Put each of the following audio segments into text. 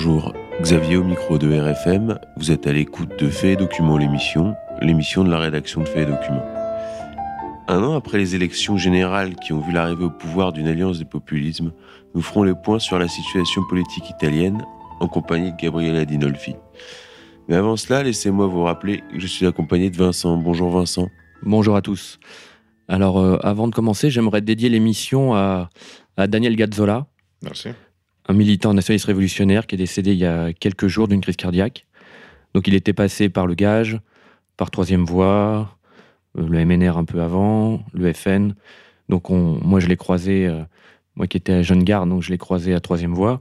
Bonjour, Xavier au micro de RFM, vous êtes à l'écoute de Faits et Documents l'émission, l'émission de la rédaction de Faits et Documents. Un an après les élections générales qui ont vu l'arrivée au pouvoir d'une alliance des populismes, nous ferons le point sur la situation politique italienne en compagnie de Gabriele Dinolfi. Mais avant cela, laissez-moi vous rappeler que je suis accompagné de Vincent. Bonjour Vincent. Bonjour à tous. Alors, euh, avant de commencer, j'aimerais dédier l'émission à, à Daniel Gazzola. Merci. Un militant nationaliste révolutionnaire qui est décédé il y a quelques jours d'une crise cardiaque. Donc, il était passé par le Gage, par Troisième Voie, euh, le MNR un peu avant, le FN. Donc, on, moi, je l'ai croisé, euh, moi qui étais à Jeune Garde, donc je l'ai croisé à Troisième Voie.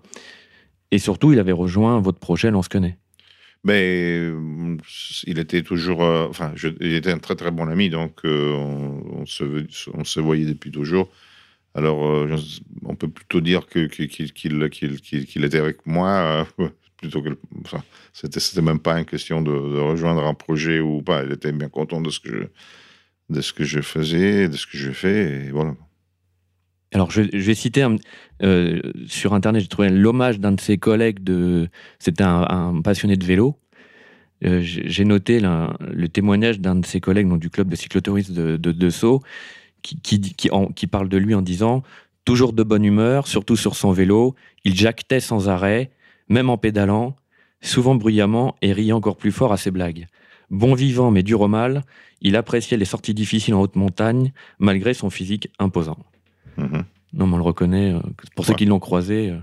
Et surtout, il avait rejoint votre projet Lance-Connaît. Mais euh, il était toujours, enfin, il était un très très bon ami, donc on, on, se, on, se, voyait depuis toujours. Alors, on peut plutôt dire qu'il était avec moi plutôt que, c'était même pas une question de, rejoindre un projet ou pas. Il était bien content de ce que je, faisais, de ce que je fais, voilà. Alors, je, vais citer euh, sur Internet, j'ai trouvé l'hommage d'un de ses collègues. C'était un, passionné de vélo. Euh, j'ai noté le témoignage d'un de ses collègues du club de cyclotourisme de, de, de Sceaux qui, qui, qui, en, qui, parle de lui en disant toujours de bonne humeur, surtout sur son vélo. Il jactait sans arrêt, même en pédalant, souvent bruyamment et riant encore plus fort à ses blagues. Bon vivant mais dur au mal, il appréciait les sorties difficiles en haute montagne malgré son physique imposant. Mmh. Non, mais on le reconnaît. Euh, pour ouais. ceux qui l'ont croisé, euh,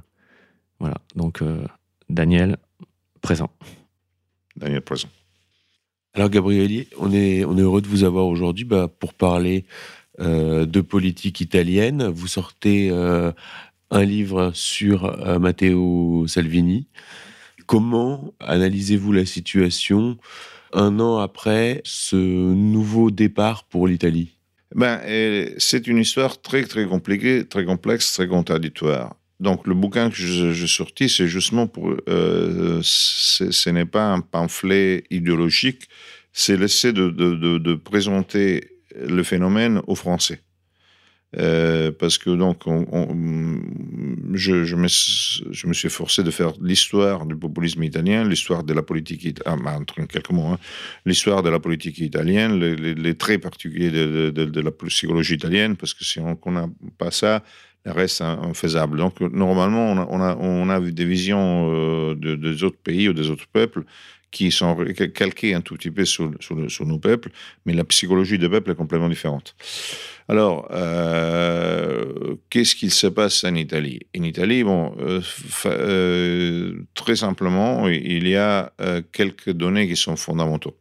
voilà. Donc, euh, Daniel, présent. Daniel, présent. Alors, Gabrieli, on est, on est heureux de vous avoir aujourd'hui bah, pour parler euh, de politique italienne. Vous sortez euh, un livre sur euh, Matteo Salvini. Comment analysez-vous la situation un an après ce nouveau départ pour l'Italie? Ben, c'est une histoire très, très compliquée, très complexe, très contradictoire. Donc, le bouquin que j'ai sorti, c'est justement pour. Euh, ce n'est pas un pamphlet idéologique, c'est l'essai de, présenter le phénomène aux Français. Euh, parce que donc, on, on, je, je, me, suis forcé de faire l'histoire du populisme italien, l'histoire de la politique, ah, entre quelques mots, hein, l'histoire de la politique italienne, les, traits particuliers de, de, la psychologie italienne, parce que si on n'a pas ça, le reste infaisable. Donc, normalement, on a, on a, a des visions euh, de, des autres pays ou des autres peuples qui sont calqués un tout petit peu sur, sur, nos peuples, mais la psychologie des peuples est complètement différente. Alors, euh, qu'est-ce qu'il se passe en Italie? En Italie, bon, euh, euh, très simplement, il y a quelques données qui sont fondamentaux.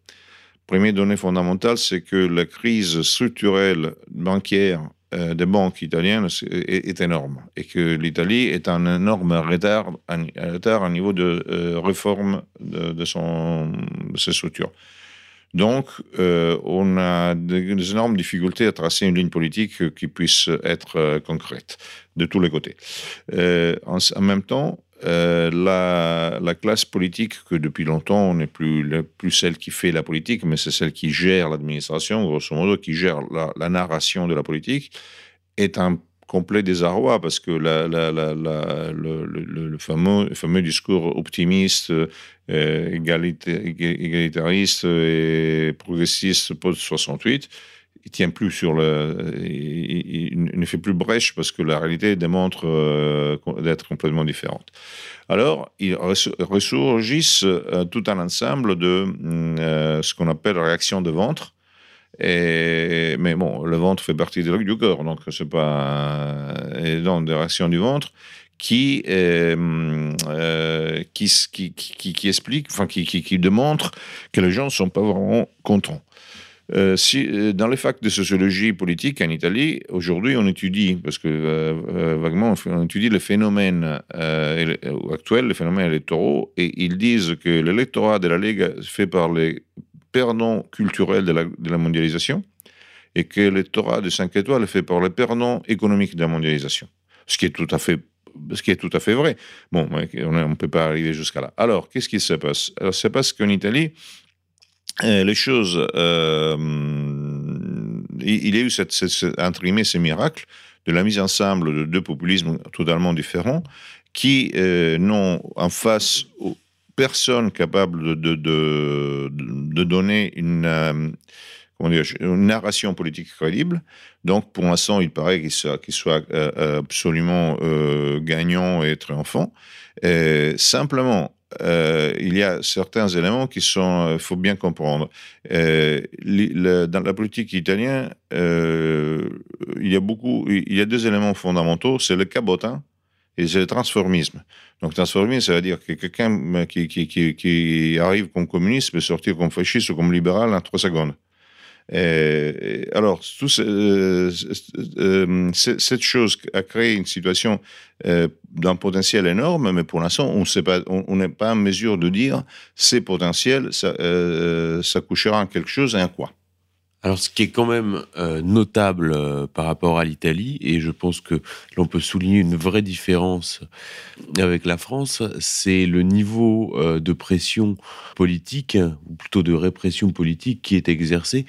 Première donnée fondamentale, c'est que la crise structurelle bancaire euh, des banques italiennes est, énorme et que l'Italie est en énorme retard, un retard au niveau de euh, réforme de, son, de ses structures. Donc, euh, on a des, énormes difficultés à tracer une ligne politique qui puisse être concrète de tous les côtés. En, en, même temps, euh, la, la, classe politique, que depuis longtemps, on n'est plus, plus celle qui fait la politique, mais c'est celle qui gère l'administration, grosso modo, qui gère la, narration de la politique, est un complet désarroi parce que le fameux discours optimiste, euh, égalitariste et progressiste post-68 il tient plus sur le, il, ne fait plus brèche parce que la réalité démontre euh, d'être complètement différente. Alors, il ressurgissent euh, tout un ensemble de euh, ce qu'on appelle réaction de ventre. Mais bon, le ventre fait partie du corps, donc c'est pas et donc des réactions du ventre qui, euh, qui, qui, enfin qui, qui, qui démontre que les gens ne sont pas vraiment contents. Euh, euh, dans les facs de sociologie politique en Italie, aujourd'hui, on étudie, parce que euh, vaguement, on étudie les phénomènes euh, actuels, les phénomènes électoraux, et ils disent que l'électorat de la Ligue fait par les perdants culturels de la, mondialisation, et que l'électorat de 5 étoiles est fait par les perdants économiques de la mondialisation. Ce qui est tout à fait ce qui est tout à fait vrai. Bon, on ne peut pas arriver jusqu'à là. Alors, qu'est-ce qui se passe? Alors, c'est parce qu'en Italie, les choses, euh, il y a eu cette, cette, entre guillemets, ce miracle de la mise ensemble de deux populismes totalement différents qui n'ont en face personne capable de, de, donner une, narration politique crédible. Donc, pour l'instant, il paraît qu'il soit, absolument gagnant et triomphant. simplement, euh, il y a certains éléments qui sont, euh, faut bien comprendre. Euh, dans la politique italienne, il y a beaucoup, il y a deux éléments fondamentaux, c'est le cabotin et c'est le transformisme. Donc, transformisme, ça veut dire que quelqu'un qui, arrive comme communiste peut sortir comme fasciste ou comme libéral en trois secondes. Et, alors, tout euh, euh, cette chose a créé une situation euh, d'un potentiel énorme, mais pour l'instant, on n'est pas en mesure de dire ces potentiels, ça, ça couchera en quelque chose et en quoi. Alors, ce qui est quand même euh, notable euh, par rapport à l'Italie, et je pense que l'on peut souligner une vraie différence avec la France, c'est le niveau euh, de pression politique, ou plutôt de répression politique qui est exercé.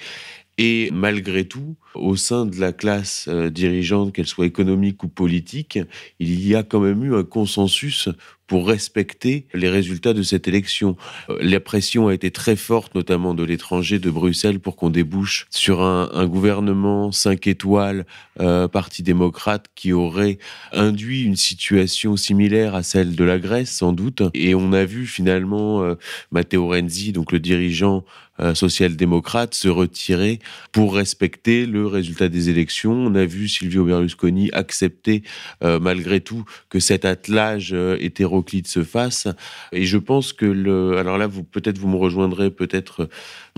Et malgré tout, au sein de la classe dirigeante, qu'elle soit économique ou politique, il y a quand même eu un consensus pour respecter les résultats de cette élection. Euh, la pression a été très forte, notamment de l'étranger, de Bruxelles, pour qu'on débouche sur un, gouvernement 5 étoiles, euh, parti démocrate, qui aurait induit une situation similaire à celle de la Grèce, sans doute. Et on a vu finalement euh, Matteo Renzi, donc le dirigeant euh, social-démocrate, se retirer pour respecter le résultat des élections. On a vu Silvio Berlusconi accepter, euh, malgré tout, que cet attelage était hétéroclite se fasse. Et je pense que le, alors là, vous peut-être vous me rejoindrez, peut-être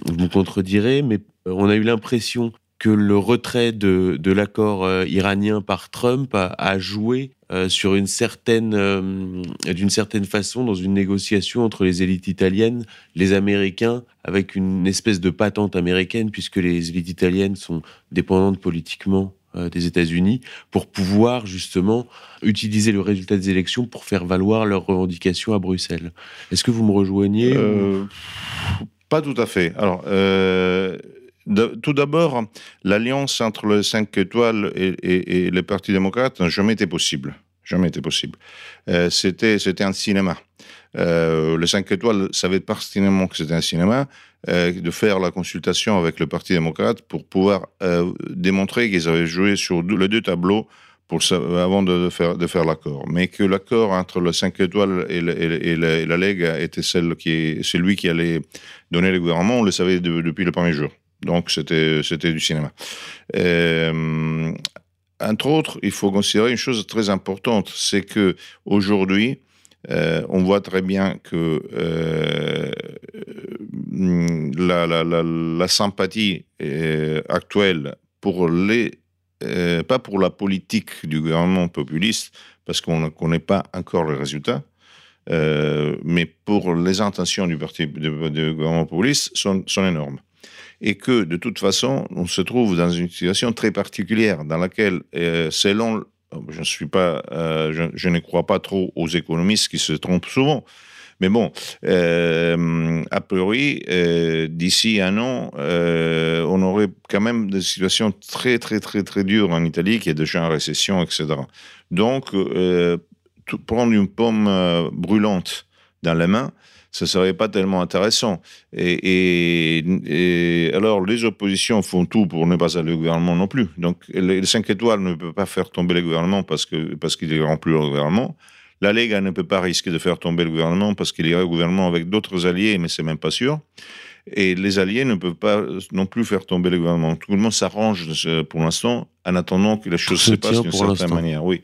vous me contredirez, mais euh, on a eu l'impression que le retrait de, l'accord euh, iranien par Trump a, joué euh, sur une certaine, d'une certaine façon, dans une négociation entre les élites italiennes, les Américains, avec une espèce de patente américaine, puisque les élites italiennes sont dépendantes politiquement euh, des États-Unis pour pouvoir justement utiliser le résultat des élections pour faire valoir leurs revendications à Bruxelles. Est-ce que vous me rejoignez euh, Pas tout à fait. Alors, euh, tout d'abord, l'alliance entre les 5 étoiles et, les partis démocrates n'a jamais été possible. Jamais été possible. c'était, c'était un cinéma. Euh, les 5 étoiles savaient pertinemment que c'était un cinéma, euh, de faire la consultation avec le Parti démocrate pour pouvoir euh, démontrer qu'ils avaient joué sur les deux tableaux avant de, faire, l'accord. Mais que l'accord entre le 5 étoiles et, la Ligue était celui qui allait donner le gouvernement, on le savait depuis le premier jour. Donc c'était du cinéma. entre autres, il faut considérer une chose très importante, c'est que aujourd'hui, euh, on voit très bien que euh, la, sympathie euh, actuelle pour les, pas pour la politique du gouvernement populiste, parce qu'on ne connaît pas encore les résultats, mais pour les intentions du parti gouvernement populiste sont, sont énormes et que de toute façon, on se trouve dans une situation très particulière dans laquelle, selon je ne suis pas, euh, je, ne crois pas trop aux économistes qui se trompent souvent. Mais bon, euh, a priori, euh, d'ici un an, on aurait quand même des situations très, très, très, très dures en Italie, qui est déjà en récession, etc. Donc, prendre une pomme brûlante dans la main, ce serait pas tellement intéressant. Et, alors, les oppositions font tout pour ne pas aller au gouvernement non plus. Donc, les 5 étoiles ne peuvent pas faire tomber le gouvernement parce qu'il parce qu'il n'ira plus au gouvernement. La Lega ne peut pas risquer de faire tomber le gouvernement parce qu'il ira au gouvernement avec d'autres alliés, mais c'est même pas sûr. Et les alliés ne peuvent pas non plus faire tomber le gouvernement. Tout le monde s'arrange pour l'instant en attendant que les choses se, passent d'une certaine manière. Oui.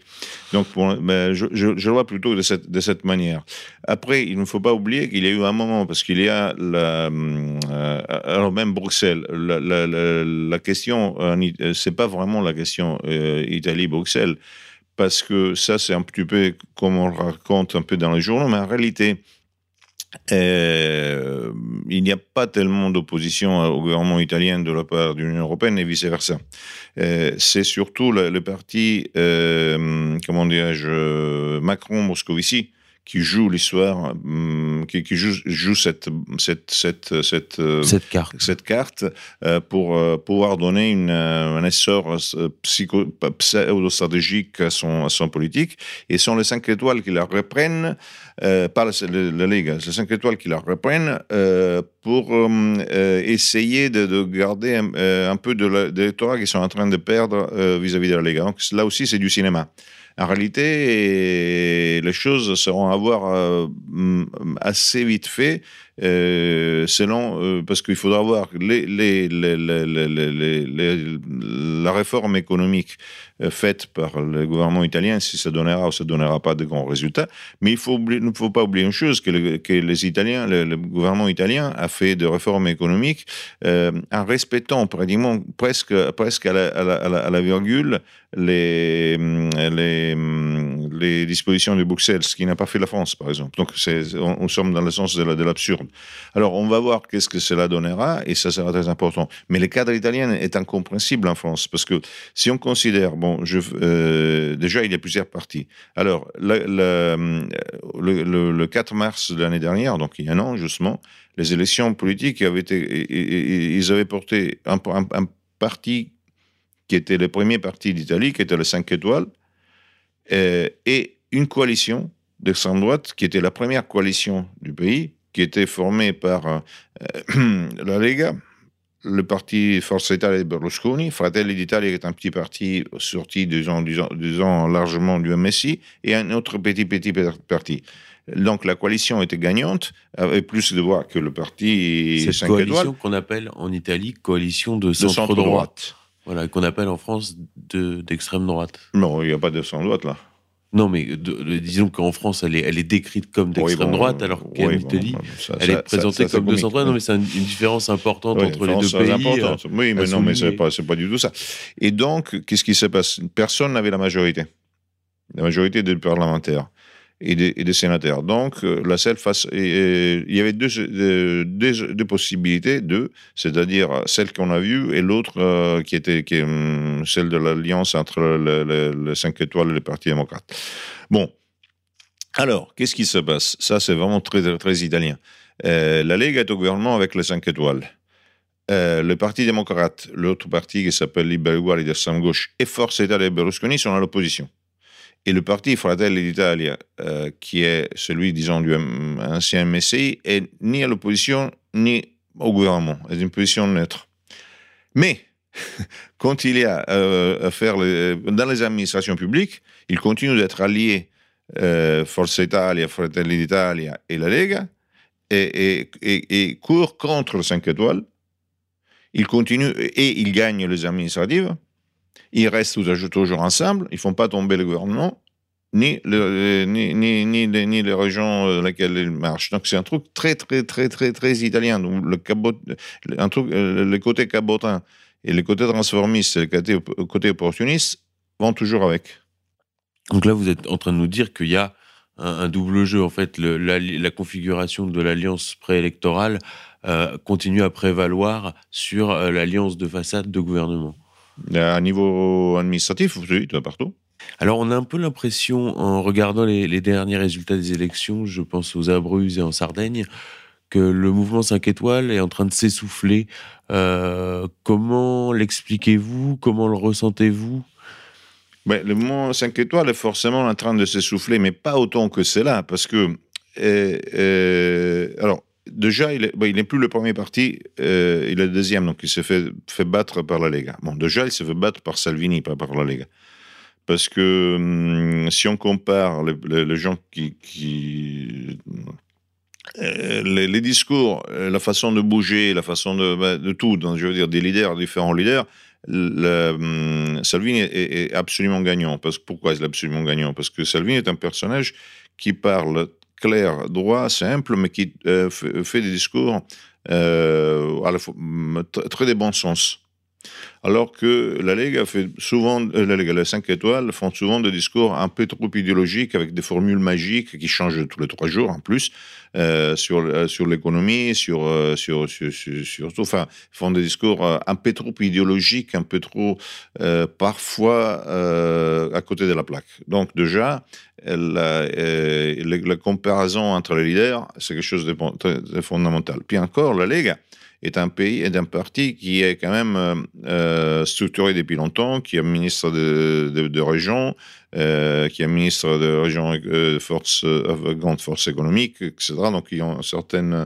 Donc, ben, je, je, vois plutôt de cette, de cette manière. Après, il ne faut pas oublier qu'il y a eu un moment, parce qu'il y a la, euh, alors même Bruxelles, la, la, la, question, euh, c'est pas vraiment la question euh, Italie-Bruxelles, parce que ça, c'est un petit peu comme on le raconte un peu dans les journaux, mais en réalité, euh, il n'y a pas tellement d'opposition au gouvernement italien de la part de l'Union européenne et vice-versa. Euh, c'est surtout le, parti, euh, comment dirais-je, Macron-Moscovici qui joue l'histoire, hum, qui, qui joue, joue, cette, cette, cette, cette, euh, cette carte, cette carte euh, pour euh, pouvoir donner une, un essor pseudo-stratégique à son, à son politique. Et ce sont les cinq étoiles qui la reprennent, euh, pas la, la, Ligue, les cinq étoiles qui la reprennent pour euh, essayer de, de garder un, un, peu de l'électorat qu'ils sont en train de perdre vis-à-vis -vis de la Ligue. Donc là aussi, c'est du cinéma. En réalité, les choses seront à voir euh, assez vite fait, selon, euh, parce qu'il faudra voir la réforme économique faite par le gouvernement italien, si ça donnera ou ça donnera pas de grands résultats. Mais il ne faut pas oublier une chose, que, le, les Italiens, le, gouvernement italien a fait de réformes économiques en respectant pratiquement presque, presque à la, à la, à la virgule les, les, les dispositions de Bruxelles, ce qui n'a pas fait la France, par exemple. Donc, on, on sommes dans le sens de l'absurde. Alors, on va voir qu'est-ce que cela donnera, et ça sera très important. Mais le cadre italien est incompréhensible en France, parce que si on considère, bon, euh, déjà, il y a plusieurs partis. Alors, le, le, le 4 mars de l'année dernière, donc il y a un an, justement, les élections politiques avaient été, ils avaient porté un, un, un parti qui était le premier parti d'Italie, qui était le 5 étoiles, euh, et une coalition d'extrême droite, qui était la première coalition du pays, qui était formée par euh, la Lega, le parti Forza Italia de Berlusconi, Fratelli d'Italia, qui est un petit parti sorti, disons, disons, disons largement du MSI, et un autre petit, petit parti. Donc la coalition était gagnante, avait plus de voix que le parti Cette 5 coalition qu'on appelle en Italie coalition de centre-droite. Voilà, qu'on appelle en France d'extrême droite. Non, il n'y a pas d'extrême droite là. Non, mais de, de, disons qu'en France, elle est, elle est décrite comme d'extrême oui, bon, droite, alors qu'en oui, Italie, bon, ça, elle ça, est présentée ça, comme de centre. Non, mais c'est une, une, différence importante oui, entre les deux pays. Importante. Oui, mais non, mais c'est pas, pas du tout ça. Et donc, qu'est-ce qui se passe? Personne n'avait la majorité. La majorité des parlementaires et des, sénateurs. Donc, euh, la il y avait deux, possibilités, deux, c'est-à-dire celle qu'on a vue et l'autre euh, qui était hum, celle de l'alliance entre le, le, le, 5 étoiles et le Parti démocrate. Bon, alors, qu'est-ce qui se passe? Ça, c'est vraiment très, très, italien. Euh, la Lega est au gouvernement avec les 5 étoiles. Euh, le Parti démocrate, l'autre parti qui s'appelle Liberi Uguali d'extrême gauche, et Forza Italia et Berlusconi sont à l'opposition. Et le parti Fratelli d'Italia, euh, qui est celui, disons, du ancien MSI, est ni à l'opposition ni au gouvernement. C'est une position neutre. Mais, quand il y a euh, dans les administrations publiques, il continue d'être allié euh, Forza Italia, Fratelli d'Italia et la Lega, et, et court contre le 5 étoiles. Il continue et il gagne les administratives ils restent toujours ensemble, ils ne font pas tomber le gouvernement, ni, ni, ni, les régions dans lesquelles ils marchent. Donc c'est un truc très, très, très, très, très italien. Donc, le, le côté cabotin et le côté transformiste le côté, côté opportuniste vont toujours avec. Donc là, vous êtes en train de nous dire qu'il y a un, double jeu. En fait, la, configuration de l'alliance préélectorale euh, continue à prévaloir sur euh, l'alliance de façade de gouvernement. À niveau administratif, oui, partout. Alors, on a un peu l'impression, en regardant les, les, derniers résultats des élections, je pense aux Abruzzes et en Sardaigne, que le mouvement 5 étoiles est en train de s'essouffler. Euh, comment l'expliquez-vous? Comment le ressentez-vous? Le mouvement 5 étoiles est forcément en train de s'essouffler, mais pas autant que cela, parce que. Euh, euh, alors, déjà, il n'est plus le premier parti, euh, il est le deuxième, donc il s'est fait, battre par la Lega. Bon, déjà, il s'est fait battre par Salvini, pas par la Lega. Parce que hum, si on compare les, gens qui. euh, les, discours, euh, la façon de bouger, la façon de, de tout, je veux dire, des leaders, différents leaders, le, hum, Salvini est, est, absolument gagnant. Parce, pourquoi il est absolument gagnant? Parce que Salvini est un personnage qui parle clair, droit, simple, mais qui euh, fait des discours euh, à la fois, très de bon sens. Alors que la Lega fait souvent, euh, la Lega, les 5 étoiles font souvent des discours un peu trop idéologiques avec des formules magiques qui changent tous les trois jours en plus euh, sur, euh, sur l'économie, sur, sur, sur, sur, tout. Enfin, font des discours un peu trop idéologiques, un peu trop parfois à côté de la plaque. Donc déjà, la, comparaison entre les leaders, c'est quelque chose de, fondamental. Puis encore, la Lega est un pays et un parti qui est quand même euh, structuré depuis longtemps, qui est ministre de, de, région, euh, qui est ministre de région euh, force, euh, grande force économique, etc. Donc, ils ont certaines.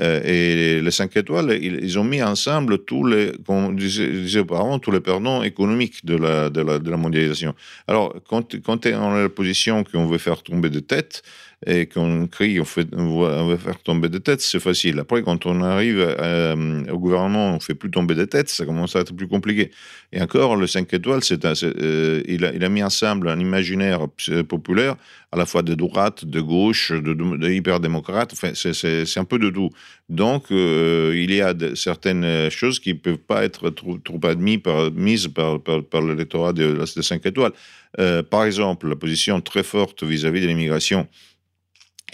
Euh, et les 5 étoiles, ils, ils, ont mis ensemble tous les, comme disait, auparavant, tous les perdants économiques de la, de la, mondialisation. Alors, quand, quand on est la position qu'on veut faire tomber de tête, et qu'on crie, on, fait, on va faire tomber des têtes, c'est facile. Après, quand on arrive euh, au gouvernement, on fait plus tomber des têtes, ça commence à être plus compliqué. Et encore, le 5 étoiles, c'est, euh, il, a, mis ensemble un imaginaire populaire, à la fois de droite, de gauche, de, hyper-démocrate, enfin, c'est, un peu de tout. Donc, euh, il y a certaines choses qui ne peuvent pas être trop, trop admises par, par, l'électorat de, de 5 étoiles. Par exemple, la position très forte vis-à-vis de l'immigration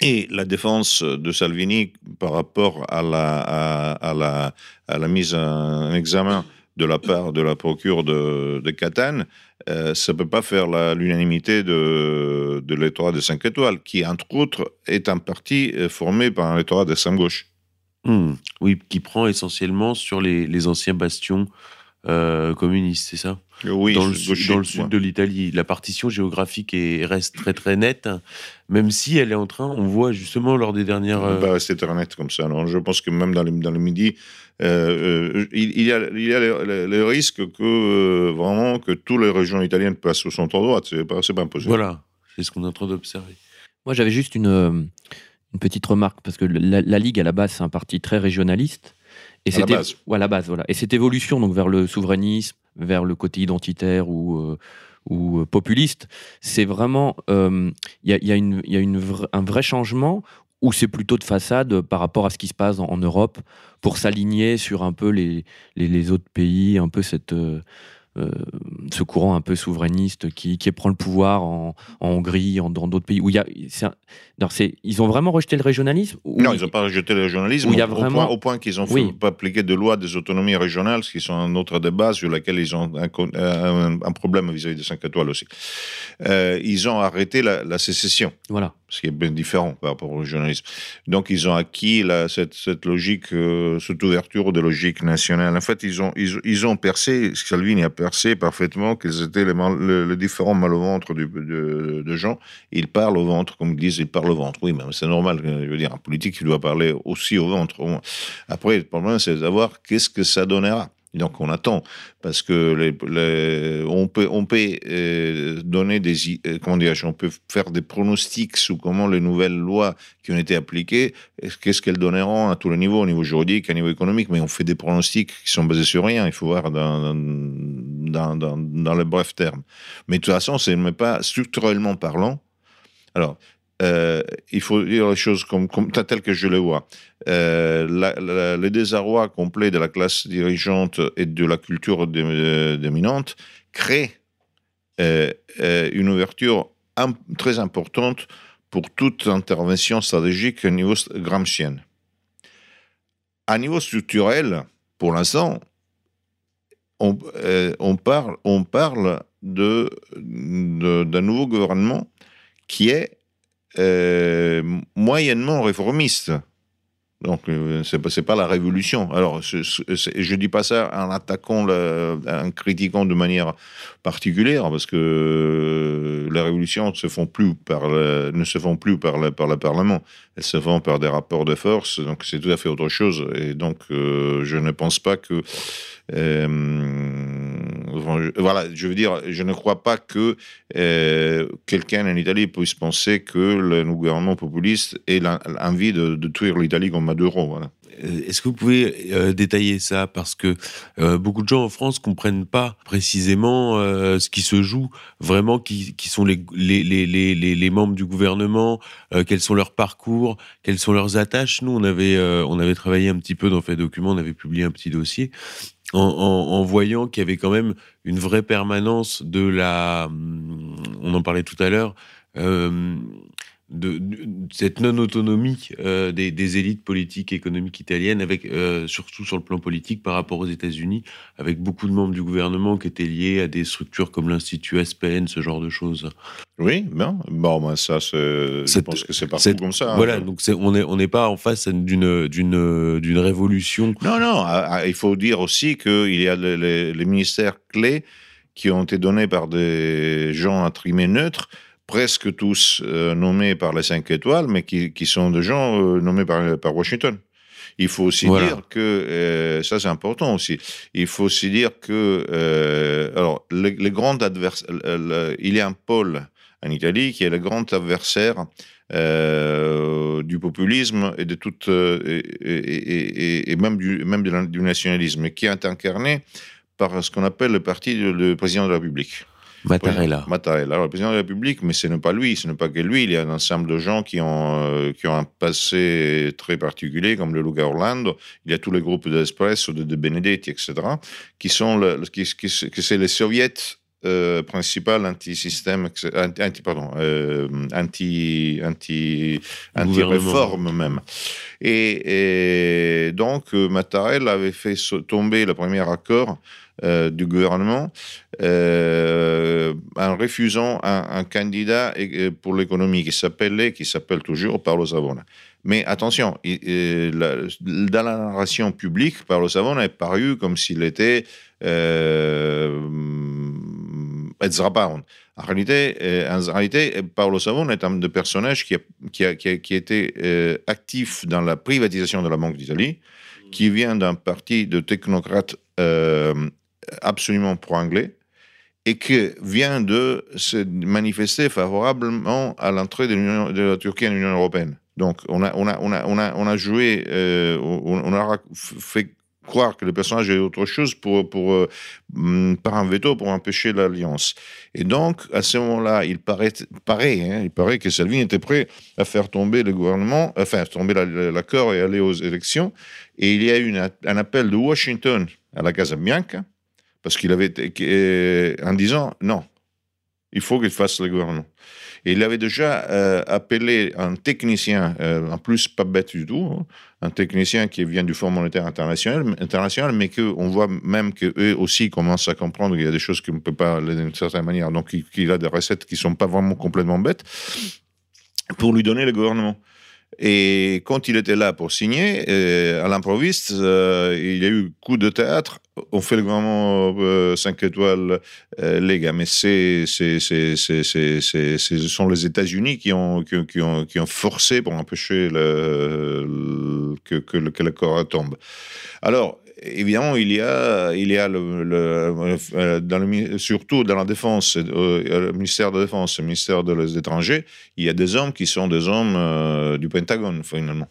et la défense de Salvini par rapport à la, mise en examen de la part de la procure de, Catane, euh, ça ne peut pas faire l'unanimité de, de l'électorat de 5 étoiles, qui, entre autres, est un parti euh, formé par un électorat d'extrême gauche. Mmh, oui, qui prend essentiellement sur les anciens bastions euh, communistes, c'est ça? Oui, dans le, dans le sud de l'Italie. La partition géographique est, reste très très nette, même si elle est en train, on voit justement lors des dernières. Elle va rester très nette comme ça. Alors, je pense que même dans le, dans le midi, euh, il, il, y a, il y a le, le, le risque que euh, vraiment que toutes les régions italiennes passent au centre droite. C'est pas, pas impossible. Voilà, c'est ce qu'on est en train d'observer. Moi, j'avais juste une, une petite remarque parce que la, la Ligue à la base, c'est un parti très régionaliste. Et à la base. Ouais, à la base, voilà. Et cette évolution donc vers le souverainisme, vers le côté identitaire ou, euh, ou populiste, c'est vraiment. Il euh, y, a, y, a, une, y a une vra un vrai changement où c'est plutôt de façade par rapport à ce qui se passe en, en Europe pour s'aligner sur un peu les, les, les, autres pays, un peu cette. Euh, euh, ce courant un peu souverainiste qui, qui prend le pouvoir en, en Hongrie, en, dans d'autres pays où il y a, un, ils ont vraiment rejeté le régionalisme Non, ils n'ont pas rejeté le régionalisme. Il y a au, vraiment... point, au point qu'ils ont oui. pas appliqué de loi des autonomies régionales, ce qui sont un autre débat sur lequel ils ont un, un, un problème vis-à-vis des 5 étoiles aussi. Euh, ils ont arrêté la, la, sécession. Voilà. Ce qui est bien différent par rapport au régionalisme. Donc, ils ont acquis la, cette, cette, logique, euh, cette ouverture de logique nationale. En fait, ils ont, ils, ils ont percé, Salvini a percé parfaitement qu'ils étaient les, différents mal au ventre de, gens. Ils parlent au ventre, comme ils disent, ils parlent au ventre. Oui, mais c'est normal. Je veux dire, un politique, il doit parler aussi au ventre. Après, le problème, c'est de savoir qu'est-ce que ça donnera. Donc on attend parce que on peut on peut euh, donner des euh, comment dire on peut faire des pronostics sur comment les nouvelles lois qui ont été appliquées qu'est-ce qu'elles donneront à tous les niveaux au niveau juridique à niveau économique mais on fait des pronostics qui sont basés sur rien il faut voir dans dans dans, dans le bref terme mais de toute façon c'est même pas structurellement parlant alors euh, il faut dire les choses telles que je les vois. Euh, le désarroi complet de la classe dirigeante et de la culture dominante crée euh, euh, une ouverture très importante pour toute intervention stratégique au niveau gramscien. À niveau structurel, pour l'instant, on, euh, on, parle, on d'un nouveau gouvernement qui est euh, moyennement réformiste. Donc, euh, c'est pas, pas la révolution. Alors, je dis pas ça en attaquant, en critiquant de manière particulière, parce que les révolutions se font plus par ne se font plus par le, par le Parlement. Elles se font par des rapports de force. Donc, c'est tout à fait autre chose. Et donc, euh, je ne pense pas que euh, voilà, je veux dire, je ne crois pas que euh, quelqu'un en Italie puisse penser que le gouvernement populiste ait l'envie de, tuer l'Italie comme Maduro. Voilà. Euh, est-ce que vous pouvez détailler ça? Parce que beaucoup de gens en France comprennent pas précisément ce qui se joue, vraiment qui, sont les, membres du gouvernement, quels sont leurs parcours, quelles sont leurs attaches. Nous, on avait, on avait travaillé un petit peu dans Fait Document, on avait publié un petit dossier en, voyant qu'il y avait quand même une vraie permanence de la, hum, on en parlait tout à l'heure, euh, de, cette non-autonomie euh, des, élites politiques et économiques italiennes, avec, euh, surtout sur le plan politique par rapport aux États-Unis, avec beaucoup de membres du gouvernement qui étaient liés à des structures comme l'Institut Aspen, ce genre de choses. Oui, bien. Bon, ben ça, je pense que c'est partout comme ça. Hein. Voilà, donc on n'est on pas en face d'une d'une révolution. Non, non, ah, ah, il faut dire aussi qu'il y a les, les ministères clés qui ont été donnés par des gens à trimé neutre presque tous euh, nommés par les cinq étoiles, mais qui, qui sont des gens euh, nommés par, par Washington. Il faut aussi dire que, euh, ça c'est important aussi, il faut aussi dire que, alors, les, les grands adversaires, il y a un pôle en Italie qui est le grand adversaire du populisme et de toute, et, et, même, du, même du nationalisme, qui est incarné par ce qu'on appelle le parti du président de la République. Mattarella. Mattarella. Alors, le président de la République, mais ce n'est pas lui, ce n'est pas que lui. Il y a un ensemble de gens qui ont, euh, qui ont un passé très particulier, comme le Luca Orlando. Il y a tous les groupes d'Espresso, de, de Benedetti, etc., qui sont le, qui, qui, c'est les soviets euh, principal anti-système, anti, pardon, euh, anti, anti, anti-réforme même. Et, et donc, Mattarella avait fait tomber le premier accord euh, du gouvernement euh, en refusant un, candidat pour l'économie qui s'appelait, qui s'appelle toujours Paolo Savona. Mais attention, dans la narration publique, Paolo Savona est paru comme s'il était euh, Ezra Pound. En réalité, euh, en réalité, Paolo Savona est un des personnages qui a, qui a, qui a, été actif dans la privatisation de la Banque d'Italie, qui vient d'un parti de technocrates absolument pro-anglais et qui vient de se manifester favorablement à l'entrée de, la Turquie dans l'Union européenne. Donc, on a, on a, on a, on a, on a joué, euh, on a fait croire que le personnage est autre chose pour, pour, euh, par un veto pour empêcher l'alliance. Et donc, à ce moment-là, il paraît, paraît, hein, il paraît que Salvini était prêt à faire tomber le gouvernement, enfin, tomber l'accord et aller aux élections. Et il y a eu un appel de Washington à la Casa Bianca parce qu'il avait euh, en disant non, il faut qu'il fasse le gouvernement. Et il avait déjà euh, appelé un technicien, euh, en plus pas bête du tout, hein, un technicien qui vient du Fonds monétaire international, international mais qu'on voit même qu'eux aussi commencent à comprendre qu'il y a des choses qu'on ne peut pas d'une certaine manière. Donc il, a des recettes qui ne sont pas vraiment complètement bêtes pour lui donner le gouvernement. Et quand il était là pour signer, à l'improviste, il y a eu coup de théâtre on fait le 5 euh, étoiles, euh, les gars, mais ce sont les États-Unis qui ont, qui, ont, qui ont forcé pour empêcher le, que, que, le, que corps tombe. Alors, évidemment, il y a, il y a le, euh, surtout dans la défense, le ministère de la Défense, le ministère des Étrangers, il y a des hommes qui sont des hommes du Pentagone, finalement.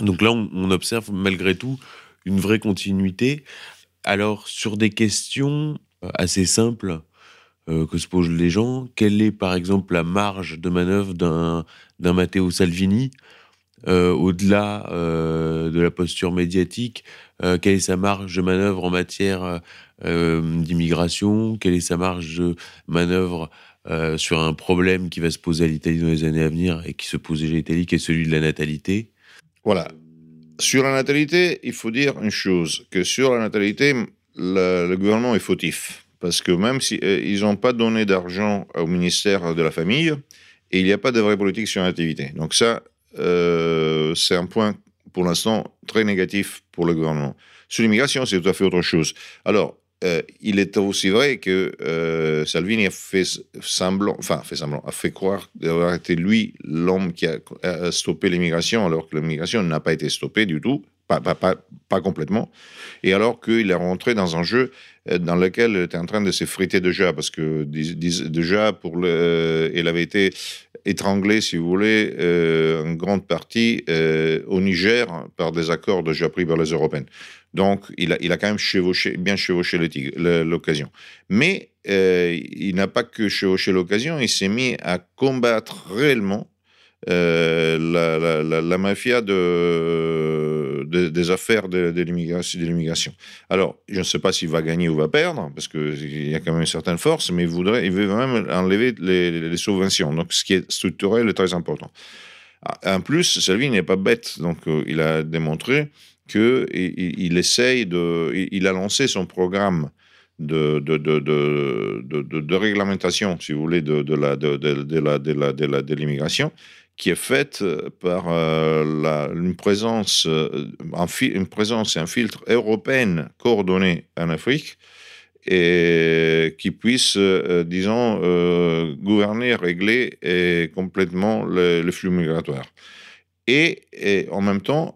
Donc là, on observe malgré tout une vraie continuité alors, sur des questions euh, assez simples euh, que se posent les gens, quelle est par exemple la marge de manœuvre d'un, Matteo Salvini euh, au-delà de la posture médiatique Quelle est sa marge de manœuvre en matière d'immigration? Quelle est sa marge de manœuvre sur un problème qui va se poser à l'Italie dans les années à venir et qui se pose à l'Italie, qui est celui de la natalité? Voilà. Sur la natalité, il faut dire une chose, que sur la natalité, le, gouvernement est fautif. Parce que même s'ils si, euh, n'ont pas donné d'argent au ministère de la Famille, et il n'y a pas de vraie politique sur la nativité. Donc ça, euh, c'est un point pour l'instant très négatif pour le gouvernement. Sur l'immigration, c'est tout à fait autre chose. Alors, euh, il est aussi vrai que euh, Salvini a fait semblant, enfin, fait semblant, a fait croire d'avoir été lui l'homme qui a, stoppé l'immigration, alors que l'immigration n'a pas été stoppée du tout, pas, pas, pas, complètement, et alors qu'il est rentré dans un jeu euh, dans lequel il était en train de s'effriter déjà, parce que déjà, pour le, il avait été étranglé, si vous voulez, en grande partie au Niger par des accords déjà pris par les Européennes. Donc, il a, il a quand même bien chevauché l'occasion. Mais euh, il n'a pas que chevauché l'occasion, il s'est mis à combattre réellement euh, la, mafia de, de, des affaires de, l'immigration. Alors, je ne sais pas s'il va gagner ou va perdre, parce qu'il y a quand même une certaine force, mais il, voudrait, il veut même enlever les, subventions. Donc, ce qui est structurel est très important. Ah, en plus, Salvini n'est pas bête, donc euh, il a démontré qu'il il, essaye de. Il, a lancé son programme de, réglementation, si vous voulez, de l'immigration, qui est faite par euh, une, présence, euh, une présence et un filtre européen coordonné en Afrique et qui puisse, euh, disons, euh, gouverner, régler et complètement le, flux migratoire. Et, en même temps,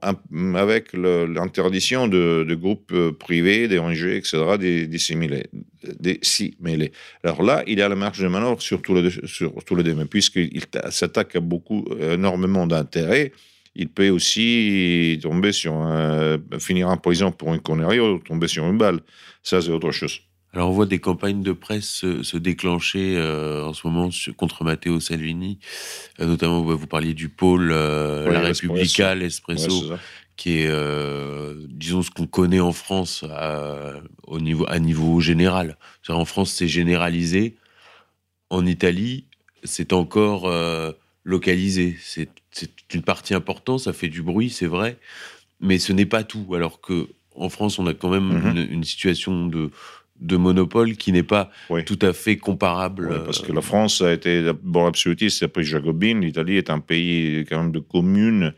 avec l'interdiction de, groupes euh, privés, des ONG, etc., des mêlés. Alors là, il a la marge de manœuvre sur tous les deux, sur tous les. Mais puisqu'il s'attaque à beaucoup, énormément d'intérêts, il peut aussi tomber sur finir en prison pour une connerie ou tomber sur une balle. Ça, c'est autre chose. Alors on voit des campagnes de presse se, déclencher euh, en ce moment contre Matteo Salvini, euh, notamment vous parliez du pôle euh, La Repubblica, l'Espresso, qui est, disons, ce qu'on connaît en France à, au niveau, à niveau général. En France, c'est généralisé. En Italie, c'est encore localisé. C'est une partie importante, ça fait du bruit, c'est vrai, mais ce n'est pas tout. Alors que en France, on a quand même mm-hmm. une situation de de monopole qui n'est pas tout à fait comparable. parce que la France a été d'abord absolutiste, après jacobine. L'Italie est un pays quand même de communes.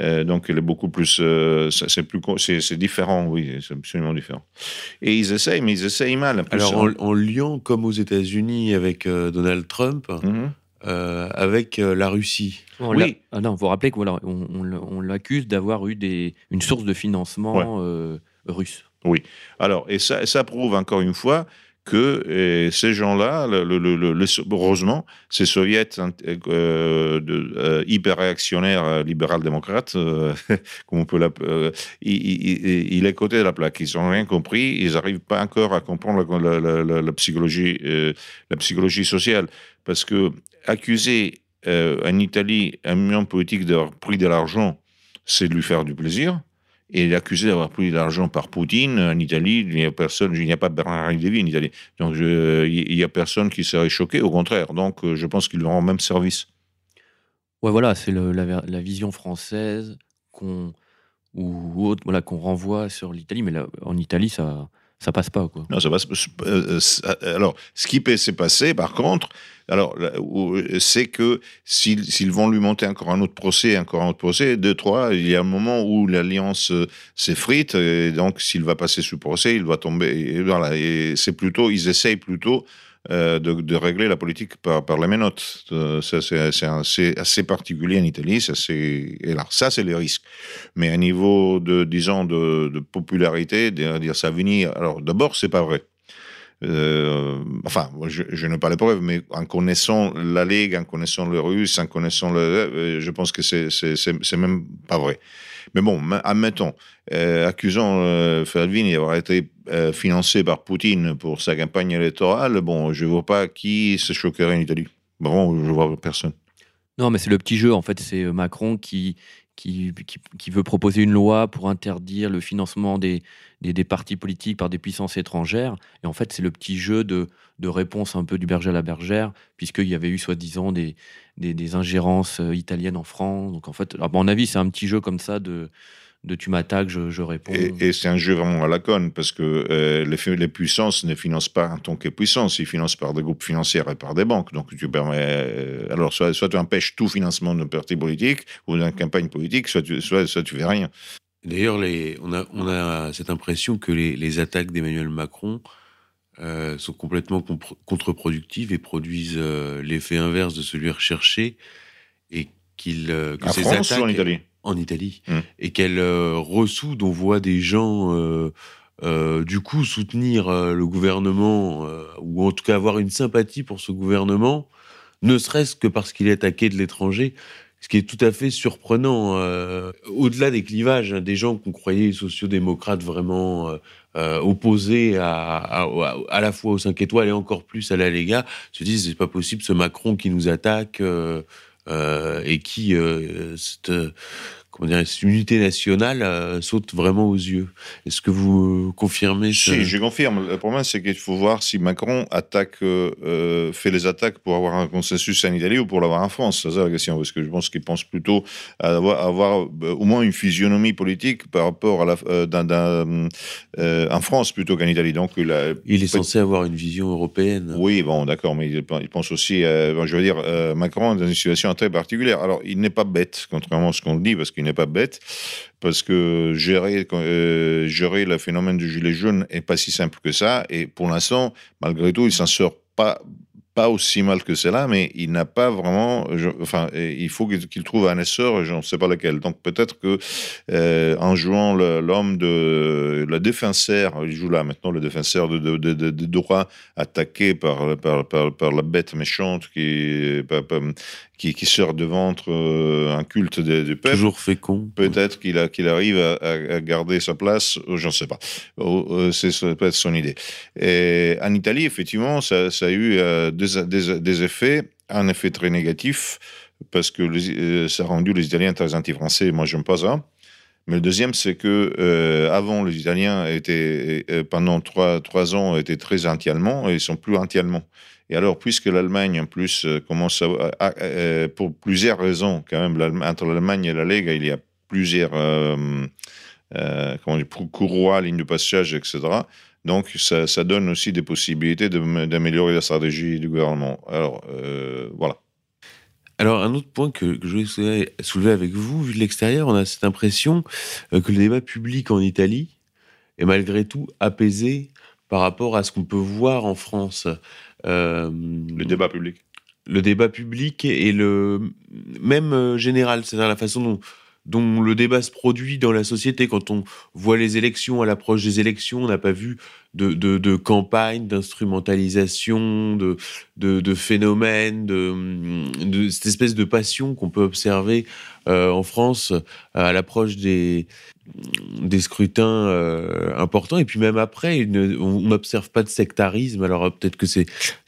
Euh, donc, elle est beaucoup plus. Euh, c'est plus, c'est différent, oui, c'est absolument différent. Et ils essayent, mais ils essayent mal. Alors, en, liant, comme aux États-Unis avec euh, Donald Trump, mhm. avec la Russie. oui. Ah non, vous vous rappelez qu'on on, l'accuse d'avoir eu des, une source de financement russe. Oui. Alors, et ça, prouve encore une fois que ces gens-là, le, heureusement, ces soviets euh, euh, hyper réactionnaires euh, libéral-démocrates, comme on peut l'appeler, il, est côté de la plaque. Ils n'ont rien compris. Ils n'arrivent pas encore à comprendre la, psychologie, la psychologie sociale. Parce que accuser en Italie un million politique d'avoir pris de l'argent, c'est de lui faire du plaisir et il est accusé d'avoir pris de l'argent par Poutine en Italie. Il n'y a personne, il n'y a pas Bernard Lévy en Italie. Donc il n'y a personne qui serait choqué, au contraire. Donc je pense qu'il leur rend même service. Ouais, voilà, c'est la, la, vision française qu'on ou voilà, qu'on renvoie sur l'Italie. Mais en Italie, ça, ça passe pas quoi. Non, ça passe. Euh, euh, alors, ce qui s'est passé, par contre, alors c'est que s'ils vont lui monter encore un autre procès, encore un autre procès, deux trois, il y a un moment où l'alliance euh, s'effrite et donc s'il va passer sous procès, il va tomber. Voilà, et c'est plutôt, ils essayent plutôt euh, de, régler la politique par, par la menottes. Euh, c'est assez, particulier en Italie. Ça, c'est, ça, c'est le risque. Mais à niveau de, disons, de, de popularité, de dire Savini, alors d'abord, c'est pas vrai. Euh, enfin, je, je n'ai pas les preuves, mais en connaissant la Ligue, en connaissant le russe, en connaissant le. Je pense que c'est même pas vrai. Mais bon, admettons, euh, accusant euh, d'avoir été euh, financé par Poutine pour sa campagne électorale, bon, je ne vois pas qui se choquerait en Italie. Bon, je vois personne. Non, mais c'est le petit jeu. En fait, c'est Macron qui, qui, veut proposer une loi pour interdire le financement des, des, partis politiques par des puissances étrangères. Et en fait, c'est le petit jeu de, de réponse un peu du berger à la bergère, puisqu'il y avait eu soi-disant des, des, ingérences euh, italiennes en France. Donc en fait, à mon avis, c'est un petit jeu comme ça de, de tu m'attaques, je, réponds. Et, c'est un jeu vraiment à la conne, parce que euh, les, les, puissances ne financent pas en tant que puissance, ils financent par des groupes financiers et par des banques. Donc tu permets. Euh, alors, soit, soit tu empêches tout financement d'un parti politique ou d'une campagne politique, soit tu, soit, soit tu fais rien. D'ailleurs, on a, on a cette impression que les, les attaques d'Emmanuel Macron euh, sont complètement contre-productives et produisent l'effet inverse de celui recherché et qu'il en France ou en Italie? En Italie, mmh. et qu'elle euh, ressoude, on voit des gens euh, euh, du coup soutenir le gouvernement, ou en tout cas avoir une sympathie pour ce gouvernement, ne serait-ce que parce qu'il est attaqué de l'étranger, ce qui est tout à fait surprenant. Au-delà des clivages, hein, des gens qu'on croyait sociodémocrates vraiment opposés à, à, la fois aux 5 étoiles et encore plus à la Lega, se disent c'est pas possible ce Macron qui nous attaque. et qui comment dire, cette unité nationale euh, saute vraiment aux yeux? Est-ce que vous confirmez ça Si, je confirme. Le problème, c'est qu'il faut voir si Macron attaque, fait les attaques pour avoir un consensus en Italie ou pour l'avoir en France. C'est ça la question. Parce que je pense qu'il pense plutôt à avoir, avoir, au moins une physionomie politique par rapport à la, en France plutôt qu'en Italie. Donc, il, il est censé avoir une vision européenne. Oui, bon, d'accord, mais il, pense aussi, je veux dire, Macron est dans une situation très particulière. Alors, il n'est pas bête, contrairement à ce qu'on dit, parce qu'il n'est pas bête, parce que gérer, euh, gérer le phénomène du gilet jaune n'est pas si simple que ça. Et pour l'instant, malgré tout, il s'en sort pas pas aussi mal que cela, mais il n'a pas vraiment. enfin, il faut qu'il trouve un essor, je ne sais pas lequel. Donc peut-être que euh, en jouant l'homme de la défenseur, il joue là maintenant le défenseur de, de, droit attaqué par, par, par, la bête méchante qui, qui, qui sort de ventre euh, un culte du peuple. Toujours fécond. Peut-être qu'il qu'il arrive à, garder sa place, je ne sais pas. Euh, c'est peut-être son idée. Et en Italie, effectivement, ça, ça a eu des, des, des, effets, un effet très négatif, parce que euh, ça a rendu les Italiens très anti-français. Moi, je n'aime pas ça. Mais le deuxième, c'est que avant, les Italiens étaient, pendant trois, trois ans, étaient très anti-allemands et ils sont plus anti-allemands. Et alors, puisque l'Allemagne, en plus, euh, commence à, euh, pour plusieurs raisons, quand même, entre l'Allemagne et la Lega, il y a plusieurs euh, comment dire, courroies, lignes de passage, etc. Donc, ça, ça donne aussi des possibilités d'améliorer la stratégie du gouvernement. Alors, voilà. Alors, un autre point que, je voulais soulever avec vous, vu de l'extérieur, on a cette impression que le débat public en Italie est malgré tout apaisé par rapport à ce qu'on peut voir en France. Euh, le débat public. Le débat public et le même euh, général, c'est-à-dire la façon dont, dont le débat se produit dans la société. Quand on voit les élections, à l'approche des élections, on n'a pas vu de, de, de campagne, d'instrumentalisation, de, de, de phénomènes, de, de, cette espèce de passion qu'on peut observer euh, en France à l'approche des, des scrutins euh, importants. Et puis même après, on n'observe pas de sectarisme. Alors peut-être que c'est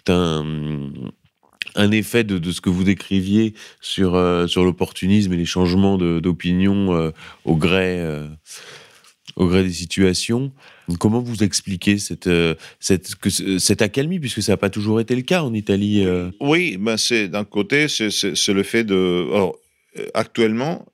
un, effet de, ce que vous décriviez sur, euh, sur l'opportunisme et les changements d'opinion euh, au, gré, au gré des situations. Comment vous expliquez cette, cette, cette accalmie, puisque ça n'a pas toujours été le cas en Italie Oui, ben c'est d'un côté, c'est le fait de... Alors, actuellement,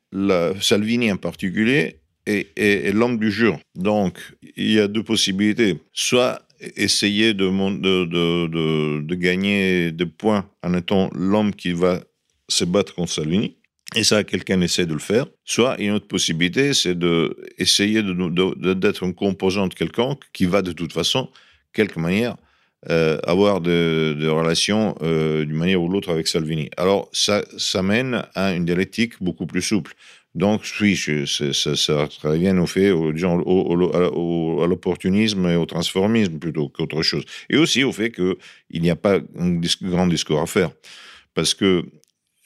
Salvini en particulier et, l'homme du jour. Donc, il y a deux possibilités. Soit essayer de, gagner des points en étant l'homme qui va se battre contre Salvini. Et ça, quelqu'un essaie de le faire. Soit une autre possibilité, c'est d'essayer d'être un composant de quelqu'un qui va de toute façon, quelque manière, euh, avoir des de relations euh, d'une manière ou l'autre avec Salvini. Alors, ça, ça mène à une dialectique beaucoup plus souple. Donc, oui, ça, revient au fait, au, au, à l'opportunisme et au transformisme plutôt qu'autre chose. Et aussi au fait qu'il n'y a pas un grand discours à faire. Parce que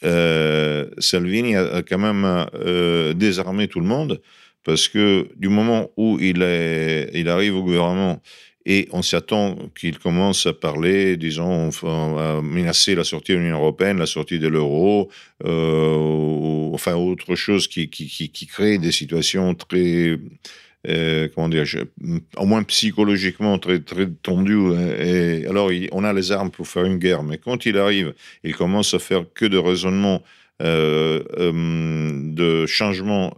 euh, Salvini a, quand même euh, désarmé tout le monde, parce que du moment où il, est, il arrive au gouvernement et on s'attend qu'il commence à parler, disons, à menacer la sortie de l'Union européenne, la sortie de l'euro, euh, enfin autre chose qui, qui, qui, crée des situations très, euh, comment dire, au moins psychologiquement très, très tendues. Et alors, on a les armes pour faire une guerre, mais quand il arrive, il commence à faire que de raisonnements euh, de changements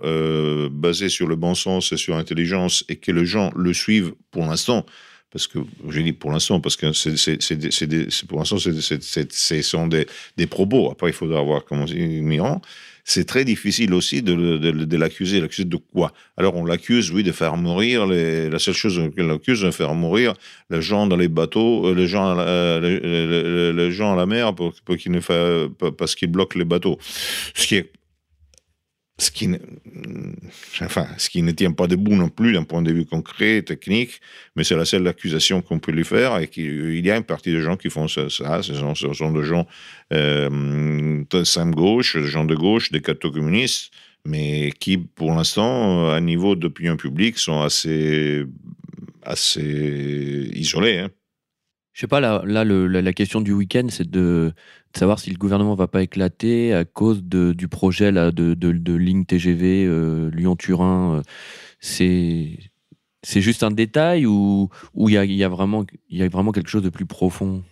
basés sur le bon sens et sur l'intelligence et que les gens le suivent pour l'instant parce que j'ai dit pour l'instant, parce que c'est pour l'instant, ce sont des, des, propos. Après, il faudra voir comment ils miront. C'est très difficile aussi de, de, l'accuser. L'accuser de quoi? Alors, on l'accuse, oui, de faire mourir. La seule chose qu'on l'accuse, c'est de faire mourir les gens dans les bateaux, euh, les gens, euh, les, gens à la mer parce qu'ils bloquent les bateaux. Ce qui est ce qui, ne, enfin, ce qui ne tient pas debout non plus d'un point de vue concret, technique, mais c'est la seule accusation qu'on peut lui faire et qu'il y a une partie des gens qui font ça. Ce sont, des gens euh, gauche, des gens de gauche, des cathos communistes, mais qui, pour l'instant, à niveau d'opinion publique, sont assez, assez isolés. Hein. Je sais pas, là, là la question du week-end, c'est de, de savoir si le gouvernement va pas éclater à cause de, du projet là, de, de, de ligne TGV euh, Lyon-Turin. euh, c'est c'est juste un détail ou ou il y a, y, a vraiment- y a vraiment quelque chose de plus profond?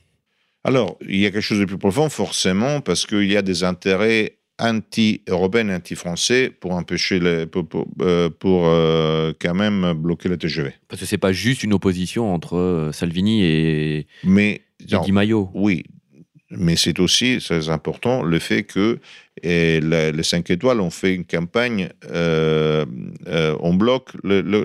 Alors, il y a quelque chose de plus profond, forcément, parce qu'il y a des intérêts anti-européens anti-français pour empêcher les, pour, pour, euh, pour, euh, quand même bloquer le TGV. Parce que c'est pas juste une opposition entre Salvini et, Mais et non, Di Maio. oui, mais c'est aussi très important le fait que les 5 étoiles ont fait une campagne, euh, euh, on bloque le- le-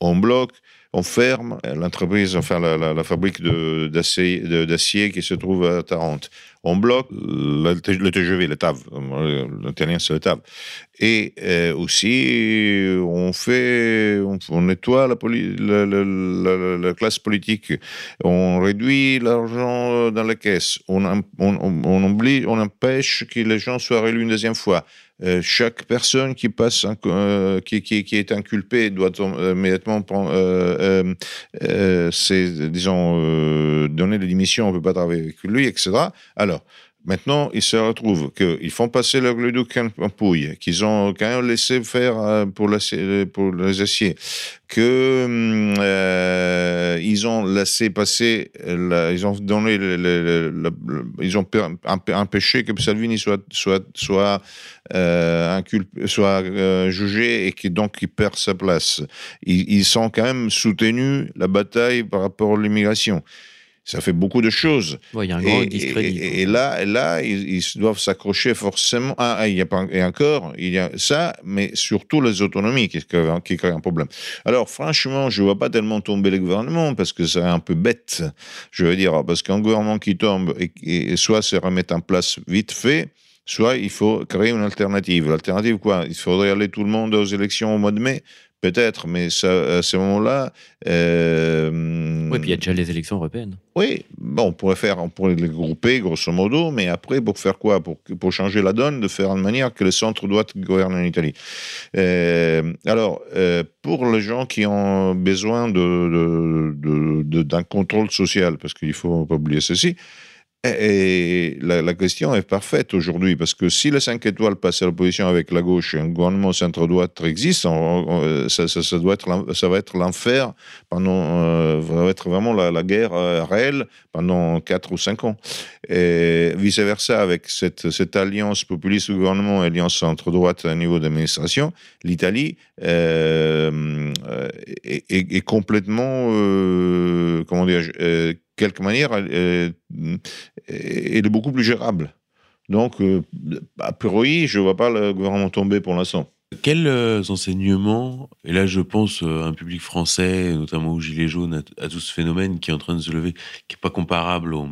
on bloque, on ferme l'entreprise, enfin la, la- fabrique d'acier qui se trouve à Tarente. On bloque le, TGV, le TAV, euh, l'italien c'est le TAV. Et euh, aussi, on fait, on, nettoie la, classe politique, on réduit l'argent dans les caisses, on, on, on, oublie, on empêche que les gens soient réélus une deuxième fois. Euh, chaque personne qui passe, euh, qui, qui, qui est inculpée doit euh, immédiatement euh, euh, euh, disons, euh, donner des démissions, on ne peut pas travailler avec lui, etc. Alors, maintenant, ils se retrouvent qu'ils font passer le gluduc en pouille, qu'ils ont quand même laissé faire euh, pour, les aciers, que hum, euh, ont laissé passer, ils ont donné, ils ont empêché que Salvini soit soit soit euh, jugé et qui donc il perd sa place. Ils, ils sont quand même soutenus la bataille par rapport à l'immigration. Ça fait beaucoup de choses. Ouais, y a un grand Et, discrédit. et- et là, là, ils, ils doivent s'accrocher forcément. Ah, ah, il y a pas, et encore, il y a ça, mais surtout les autonomies qui, créent- qui créent un problème. Alors, franchement, je ne vois pas tellement tomber le gouvernement parce que c'est un peu bête. Je veux dire, parce qu'un gouvernement qui tombe, et, et soit se remet en place vite fait, soit il faut créer une alternative. L'alternative, quoi? Il faudrait aller tout le monde aux élections au mois de mai? Peut-être, mais ça, à ce moment-là. euh, Ouais, puis il y a déjà les élections européennes. oui, bon, on pourrait faire, on pourrait les grouper grosso modo, mais après, pour faire quoi? Pour, pour changer la donne, de faire de manière que le centre doit gouverner en Italie. Euh, alors, euh, pour les gens qui ont besoin de, de- de- de- d'un contrôle social, parce qu'il faut pas oublier ceci, et la, question est parfaite aujourd'hui, parce que si les 5 étoiles passent à l'opposition avec la gauche et un gouvernement centre-droite existe, ça, va être l'enfer pendant, euh, va être vraiment la, guerre euh, réelle pendant 4 ou 5 ans. Et vice-versa, avec cette, alliance populiste du gouvernement et alliance centre-droite à niveau d'administration, l'Italie euh, est, est- complètement, comment dire, quelque manière, euh, elle est beaucoup plus gérable. Donc, euh, a priori, je ne vois pas le gouvernement tomber pour l'instant. Quels euh, enseignements, et là je pense à un public français, notamment aux Gilets jaunes, à, tout ce phénomène qui est en train de se lever, qui n'est pas comparable au,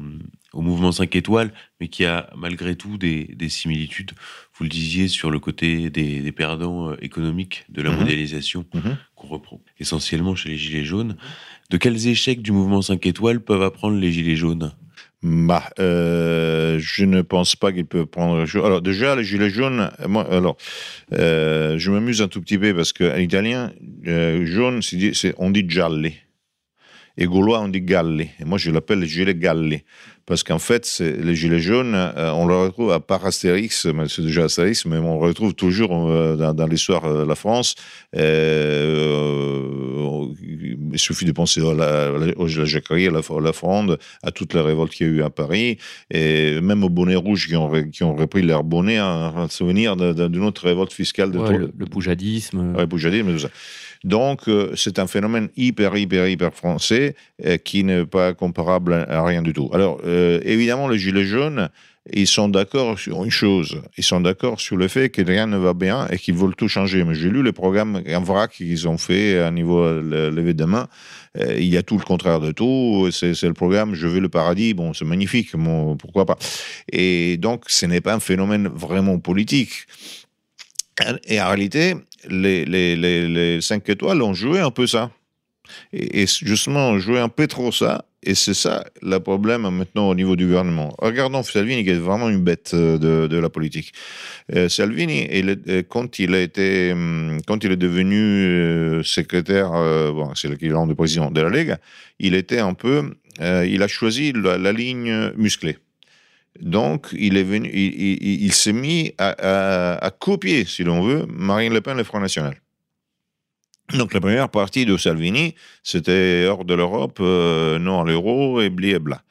au mouvement 5 étoiles, mais qui a malgré tout des, des similitudes, vous le disiez, sur le côté des, des perdants économiques de la Mhm. mondialisation Mhm. qu'on reprend essentiellement chez les Gilets jaunes. De quels échecs du mouvement 5 étoiles peuvent apprendre les Gilets jaunes? Bah, euh, je ne pense pas qu'il peut prendre. Alors déjà, les gilets jaunes. Moi, alors, euh, je m'amuse un tout petit peu parce qu'en italien, euh, jaune, on dit gialli. Et gaulois, on dit galli. Et moi, je l'appelle les gilets galli. Parce qu'en fait, les gilets jaunes, euh, on le retrouve à part Astérix, mais c'est déjà Astérix, mais on le retrouve toujours euh, dans, dans l'histoire de la France. Euh, il suffit de penser à la, à la, à la Jacquerie, à la, à la Fronde, à toutes les révoltes qu'il y a eu à Paris, et même aux bonnets rouges qui ont, qui ont repris leur bonnet en, en souvenir d'une autre révolte fiscale de Ouais, le, le poujadisme. Ouais, Boujadisme, tout ça. Donc, euh, c'est un phénomène hyper, hyper, hyper français euh, qui n'est pas comparable à, rien du tout. Alors, euh, évidemment, les Gilets jaunes, ils sont d'accord sur une chose. Ils sont d'accord sur le fait que rien ne va bien et qu'ils veulent tout changer. Mais j'ai lu le programme en vrac qu'ils ont fait à niveau levé de main. Il y a tout le contraire de tout. C'est le programme Je veux le paradis. Bon, c'est magnifique. Bon, pourquoi pas. Et donc, ce n'est pas un phénomène vraiment politique. Et en réalité, les, les, les, les 5 étoiles ont joué un peu ça. Et, justement, ont joué un peu trop ça. Et c'est ça le problème maintenant au niveau du gouvernement. Regardons Salvini, qui est vraiment une bête euh, de, la politique. Euh, Salvini, euh, quand, il a été, hum, quand il est devenu secrétaire, c'est l'équivalent de président de la Lega, il était un peu il a choisi la, ligne musclée. Donc, il est venu, il, s'est mis à, copier, si l'on veut, Marine Le Pen, le Front National. Donc, la première partie de Salvini, c'était hors de l'Europe, non à l'euro et bli et bla.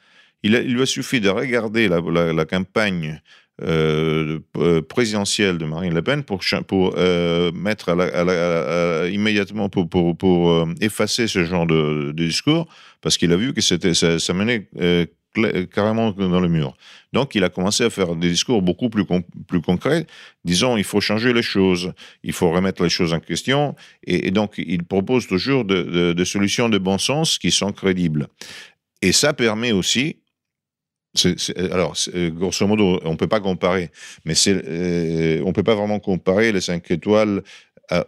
Il, lui a suffi de regarder la campagne euh, euh, présidentielle de Marine Le Pen pour, euh, mettre immédiatement pour, effacer ce genre de, discours parce qu'il a vu que ça, menait carrément dans le mur. Donc, il a commencé à faire des discours beaucoup plus, plus concrets, disant il faut changer les choses, il faut remettre les choses en question, et, donc il propose toujours des solutions de bon sens qui sont crédibles. Et ça permet aussi alors, euh, grosso modo, on ne peut pas comparer, mais euh, on ne peut pas vraiment comparer les 5 étoiles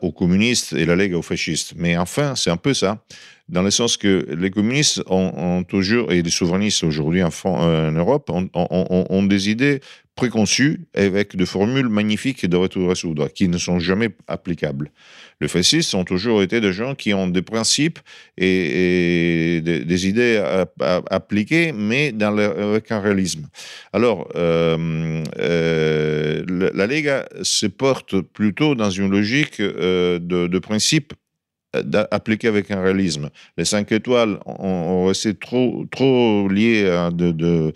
aux communistes et la Ligue aux fascistes. Mais enfin, c'est un peu ça, dans le sens que les communistes ont, toujours, et les souverainistes aujourd'hui en, en, Europe, ont, des idées préconçues avec des formules magnifiques de retour à soudre qui ne sont jamais applicables. Les fascistes ont toujours été des gens qui ont des principes et, des, idées appliquées, mais avec un réalisme. Alors, euh, euh, la Lega se porte plutôt dans une logique euh, de, de principes appliqué avec un réalisme. Les cinq étoiles ont, resté trop, trop liés à de,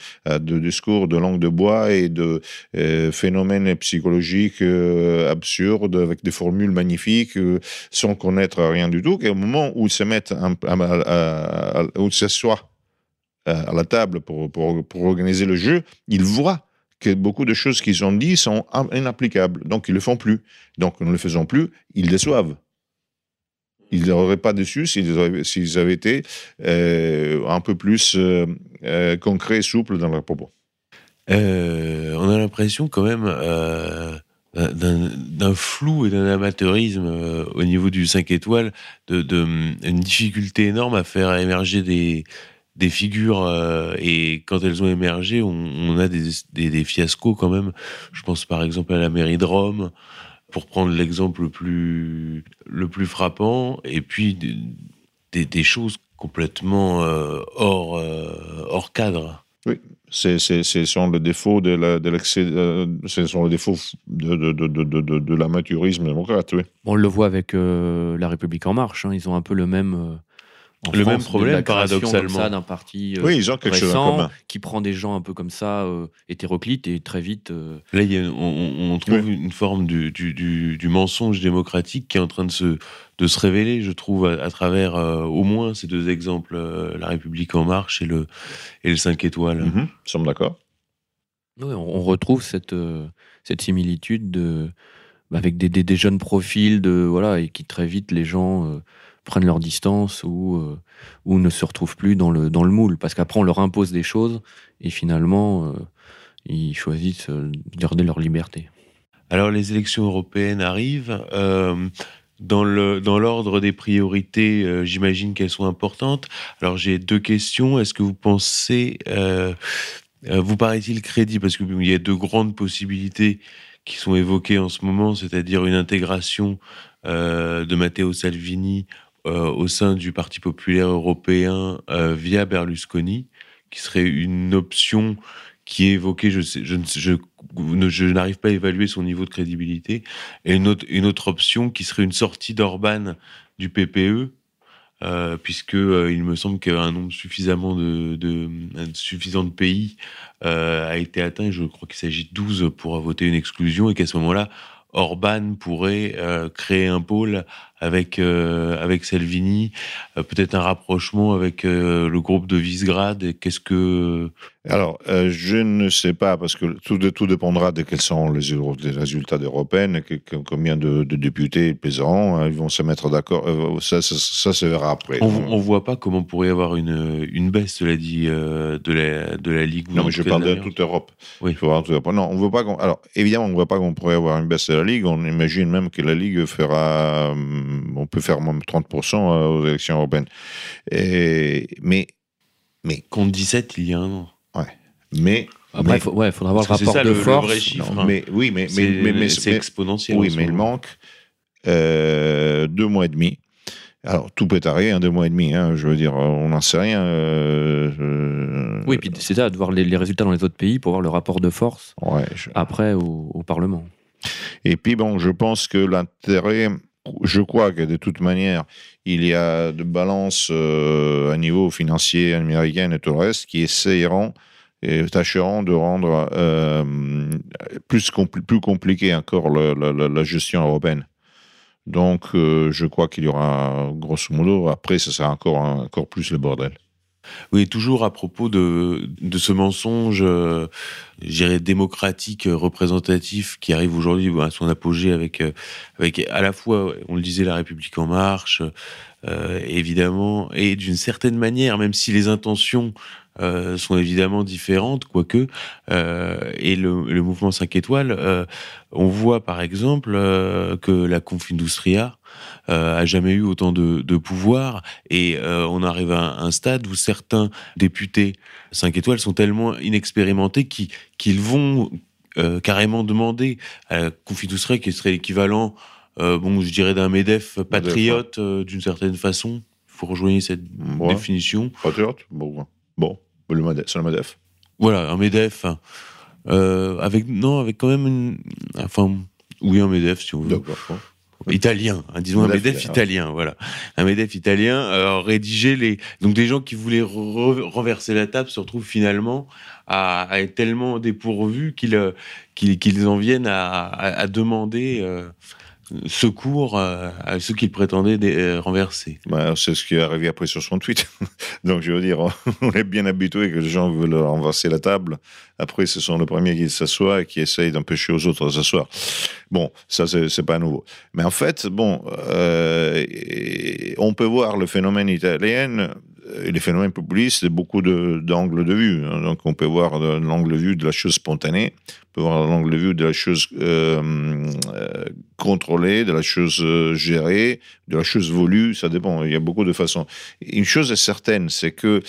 discours de langue de bois et de euh, phénomènes psychologiques euh, absurdes avec des formules magnifiques euh, sans connaître rien du tout. Et au moment où ils se mettent, à, où ils s'assoient à la table pour, pour, organiser le jeu, ils voient que beaucoup de choses qu'ils ont dit sont inapplicables. Donc, ils ne le font plus. Donc, en ne le faisant plus, ils déçoivent ils n'auraient pas déçu s'ils avaient, été euh, un peu plus euh, euh, concrets et souples dans leurs propos. on a l'impression quand même d'un flou et d'un amateurisme au niveau du 5 étoiles, de, une difficulté énorme à faire émerger des, figures et quand elles ont émergé, on, a des, fiascos quand même. Je pense par exemple à la mairie de Rome, pour prendre l'exemple le plus, le plus frappant, et puis des, des choses complètement euh, hors, euh, hors cadre. Oui, c'est sont les défauts de la, de l'excès, euh, ce sont les défauts de, de, de, de l'amateurisme démocrate. Oui. On le voit avec La République en marche. Hein, ils ont un peu le même le même problème, paradoxalement. d'un parti euh, oui, ils ont quelque chose en commun. qui prend des gens un peu comme ça, euh, hétéroclites, et très vite. Euh, Là, on, trouve une forme du, du, du, mensonge démocratique qui est en train de se, de se révéler, je trouve, à, travers au moins ces deux exemples, La République En Marche et le, et le 5 étoiles. Mm Nous sommes d'accord. Oui, on, retrouve cette, cette similitude de, avec des, des, des, jeunes profils de, voilà, et qui très vite, les gens prennent leur distance ou, euh, ou ne se retrouvent plus dans le, dans le moule. Parce qu'après, on leur impose des choses et finalement, euh, ils choisissent de garder leur liberté. Alors, les élections européennes arrivent. Euh, dans l'ordre des priorités, j'imagine qu'elles sont importantes. Alors j'ai deux questions. Est-ce que vous pensez, vous paraît-il crédible parce qu'il y a deux grandes possibilités qui sont évoquées en ce moment, c'est-à-dire une intégration de Matteo Salvini euh, au sein du Parti populaire européen euh, via Berlusconi, qui serait une option qui est évoquée, je, n'arrive pas à évaluer son niveau de crédibilité, et une autre, option qui serait une sortie d'Orban du PPE, euh, puisque euh, il me semble qu'un nombre suffisamment de, suffisant de pays euh, a été atteint, je crois qu'il s'agit de 12 pour voter une exclusion, et qu'à ce moment-là, Orban pourrait euh, créer un pôle avec euh, avec Salvini, euh, peut-être un rapprochement avec le groupe de Visegrad. Qu'est-ce que alors je ne sais pas parce que tout tout dépendra de quels sont les, résultats d'européennes, combien de, députés pèseront, hein, ils vont se mettre d'accord. Ça, ça, se verra après. On, ne voit pas comment pourrait y avoir une une baisse, cela dit, de la de la ligue. Non, mais je parle de toute Europe. Oui. Il faut voir Non, on veut pas. Alors évidemment, on ne voit pas qu'on pourrait avoir une baisse de la ligue. On imagine même que la ligue fera on peut faire même 30% euh, aux élections européennes. Et, mais, mais. Contre 17, il y a un an. Ouais. Mais. Après, il ouais, faudra avoir le rapport de force. vrai chiffre, hein. mais, oui, mais, mais, c'est exponentiel. Oui, mais il manque euh, deux mois et demi. Alors, tout peut arriver en deux mois et demi. Hein, je veux dire, on n'en sait rien. Euh, oui, puis c'est ça, de voir les, résultats dans les autres pays pour voir le rapport de force ouais, après au, Parlement. Et puis, bon, je pense que l'intérêt, je crois que de toute manière, il y a de balance euh, à niveau financier américain et tout le reste qui essayeront et tâcheront de rendre euh, plus, plus compliqué encore la gestion européenne. Donc, euh, je crois qu'il y aura, grosso modo, après, ça sera encore, encore plus le bordel. Oui, toujours à propos de, ce mensonge, euh, démocratique, représentatif, qui arrive aujourd'hui à son apogée avec, euh, avec à la fois, on le disait, la République en marche, euh, évidemment, et d'une certaine manière, même si les intentions euh, sont évidemment différentes, quoique. Euh, et le, le, mouvement 5 étoiles, euh, on voit par exemple que la Confindustria a jamais eu autant de, de pouvoir et on arrive à un, stade où certains députés 5 étoiles sont tellement inexpérimentés qu'ils vont carrément demander à la Confindustria, qui serait l'équivalent bon, je dirais d'un MEDEF patriote d'une certaine façon. Il faut rejoindre cette définition? Patriote Bon. Bon, le MEDEF, le MEDEF. Voilà, un MEDEF. Euh, avec, non, avec quand même une. Enfin, oui, un MEDEF, si on veut. Italien, hein, disons un MEDEF italien, voilà. Un MEDEF italien, euh, rédiger les. Donc des gens qui voulaient renverser la table se retrouvent finalement à, être tellement dépourvus qu'ils euh, qu'ils en viennent à, à, demander. Euh, secours à ceux qu'il prétendait euh, renverser. Bah, c'est ce qui est arrivé après sur son tweet. Donc, je veux dire, on est bien habitué que les gens veulent renverser la table. Après, ce sont les premiers qui s'assoient et qui essayent d'empêcher aux autres de s'asseoir. Bon, ça, c'est pas nouveau. Mais en fait, bon, euh, on peut voir le phénomène italien et les phénomènes populistes de beaucoup d'angles de, vue. Hein. Donc, on peut voir l'angle de vue de la chose spontanée, on peut voir l'angle de vue de la chose euh, euh, contrôlée, de la chose euh, gérée, de la chose voulue, ça dépend, il y a beaucoup de façons. Une chose est certaine, c'est que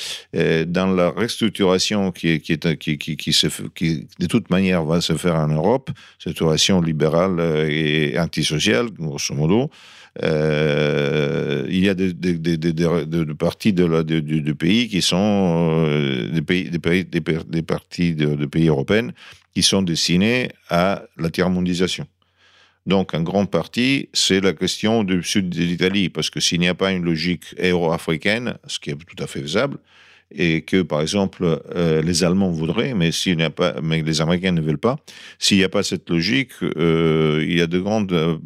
dans la restructuration qui, qui, est, qui, qui, qui, se, qui, de toute manière va se faire en Europe, restructuration libérale et antisociale, grosso modo, il y a des, des, des, des parties de du, pays qui sont des, pays, des, pays, des, parties de, pays européennes qui sont destinées à la tiers-mondisation. Donc, en grande partie, c'est la question du sud de l'Italie, parce que s'il n'y a pas une logique euro-africaine, ce qui est tout à fait faisable, et que, par exemple, euh, les Allemands voudraient, mais, n'y les Américains ne veulent pas, s'il n'y a pas cette logique, euh, il y a de grandes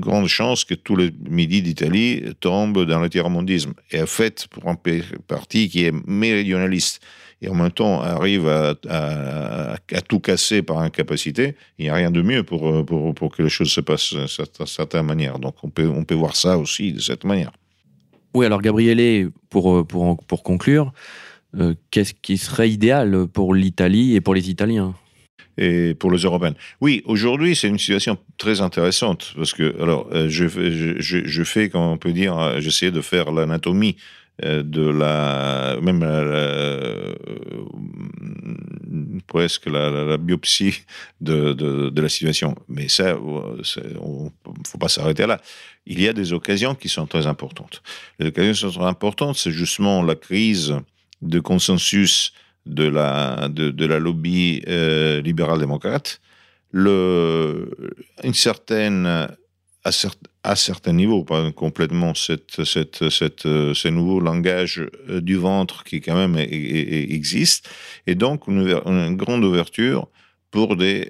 grandes chances que tout le midi d'Italie tombe dans le tiers-mondisme. Et en fait, pour un parti qui est méridionaliste et en même temps arrive à, à, tout casser par incapacité, il n'y a rien de mieux pour, pour, pour que les choses se passent d'une certaine manière. Donc on peut, on peut voir ça aussi de cette manière. Oui, alors Gabriele, pour, euh, pour, pour conclure, euh, qu'est-ce qui serait idéal pour l'Italie et pour les Italiens? Et pour les Européens. Oui, aujourd'hui, c'est une situation très intéressante parce que, alors, euh, je, je, je, fais, comme on peut dire, j'essaie de faire l'anatomie de la, même presque la, biopsie de, de, la situation. Mais ça, il ne faut pas s'arrêter là il y a des occasions qui sont très importantes. Les occasions qui sont très importantes, c'est justement la crise de consensus de la, de, la lobby euh, libéral-démocrate, une certaine, à, certains niveaux, pas complètement, cette, cette, cette, euh, ce nouveau langage euh, du ventre qui quand même existe, et donc une, grande ouverture pour, des,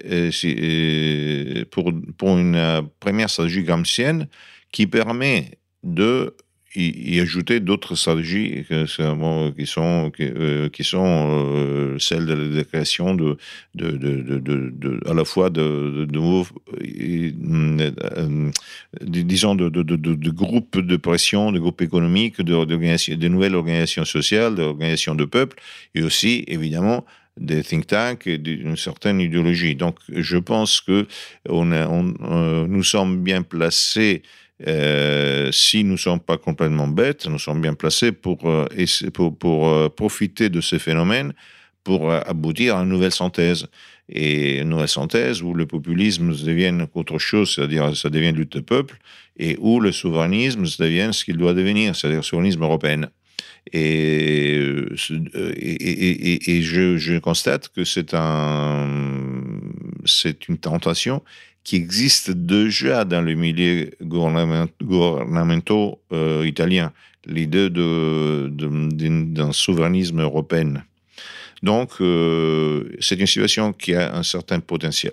pour, pour une première stratégie gramscienne qui permet de y, ajouter d'autres stratégies qui sont, euh, euh, celles de la création de, à la fois de, nouveaux, euh, disons, de, groupes de pression, de groupes économiques, de, nouvelles organisations sociales, d'organisations de peuples, et aussi, évidemment, des think tanks et d'une certaine idéologie. Donc, je pense que on nous sommes bien placés euh, si nous ne sommes pas complètement bêtes, nous sommes bien placés pour, euh, euh, profiter de ces phénomènes pour aboutir à une nouvelle synthèse. et une nouvelle synthèse où le populisme devient autre chose, c'est-à-dire ça devient lutte de peuple, et où le souverainisme devient ce qu'il doit devenir, c'est-à-dire souverainisme européen. Et, je, constate que c'est une tentation qui existe déjà dans le milieu gouvernementaux euh, italien, l'idée d'un souverainisme européen. Donc, euh, c'est une situation qui a un certain potentiel.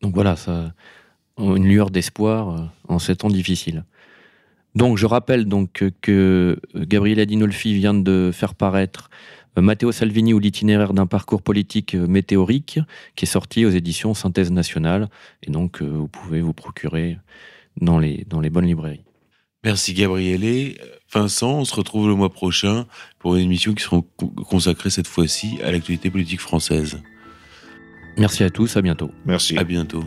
Donc voilà, ça, une lueur d'espoir euh, en ces temps difficiles. Donc, je rappelle donc que Gabriele Adinolfi vient de faire paraître Matteo Salvini ou l'itinéraire d'un parcours politique euh, météorique, qui est sorti aux éditions Synthèse Nationale. Et donc, euh, vous pouvez vous procurer dans les, dans les bonnes librairies. Merci Gabriele. Vincent, on se retrouve le mois prochain pour une émission qui sera consacrée cette fois-ci à l'actualité politique française. Merci à tous, à bientôt. Merci. À bientôt.